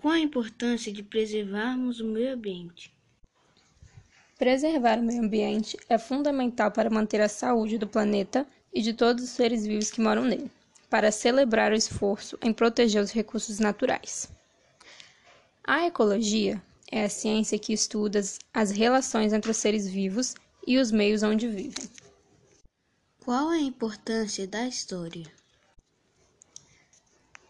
Qual a importância de preservarmos o meio ambiente? Preservar o meio ambiente é fundamental para manter a saúde do planeta e de todos os seres vivos que moram nele, para celebrar o esforço em proteger os recursos naturais. A ecologia é a ciência que estuda as relações entre os seres vivos e os meios onde vivem. Qual a importância da história?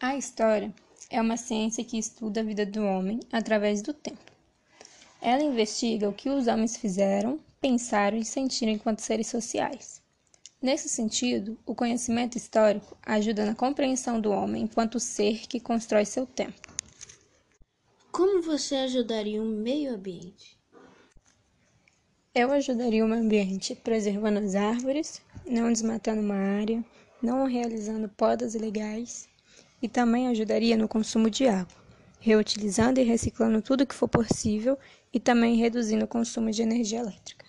A história é uma ciência que estuda a vida do homem através do tempo. Ela investiga o que os homens fizeram, pensaram e sentiram enquanto seres sociais. Nesse sentido, o conhecimento histórico ajuda na compreensão do homem enquanto ser que constrói seu tempo. Como você ajudaria o meio ambiente? Eu ajudaria o meio ambiente preservando as árvores, não desmatando uma área, não realizando podas ilegais e também ajudaria no consumo de água, reutilizando e reciclando tudo que for possível e também reduzindo o consumo de energia elétrica.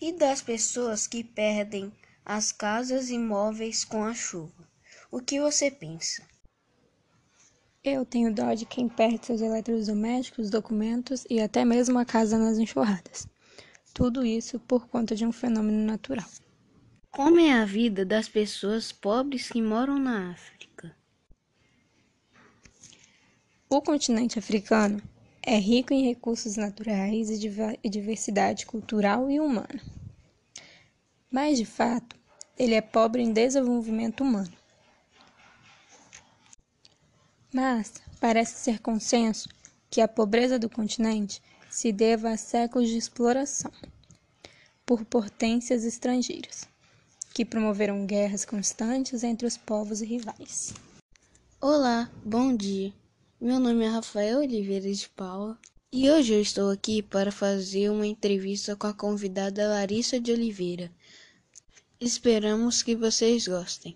E das pessoas que perdem as casas e móveis com a chuva? O que você pensa? Eu tenho dó de quem perde seus eletrodomésticos, documentos e até mesmo a casa nas enxurradas. Tudo isso por conta de um fenômeno natural. Como é a vida das pessoas pobres que moram na África? O continente africano é rico em recursos naturais e diversidade cultural e humana. Mas, de fato, ele é pobre em desenvolvimento humano. Mas parece ser consenso que a pobreza do continente se deva a séculos de exploração por potências estrangeiras, que promoveram guerras constantes entre os povos rivais. Olá, bom dia. Meu nome é Rafael Oliveira de Paula e hoje eu estou aqui para fazer uma entrevista com a convidada Larissa de Oliveira. Esperamos que vocês gostem.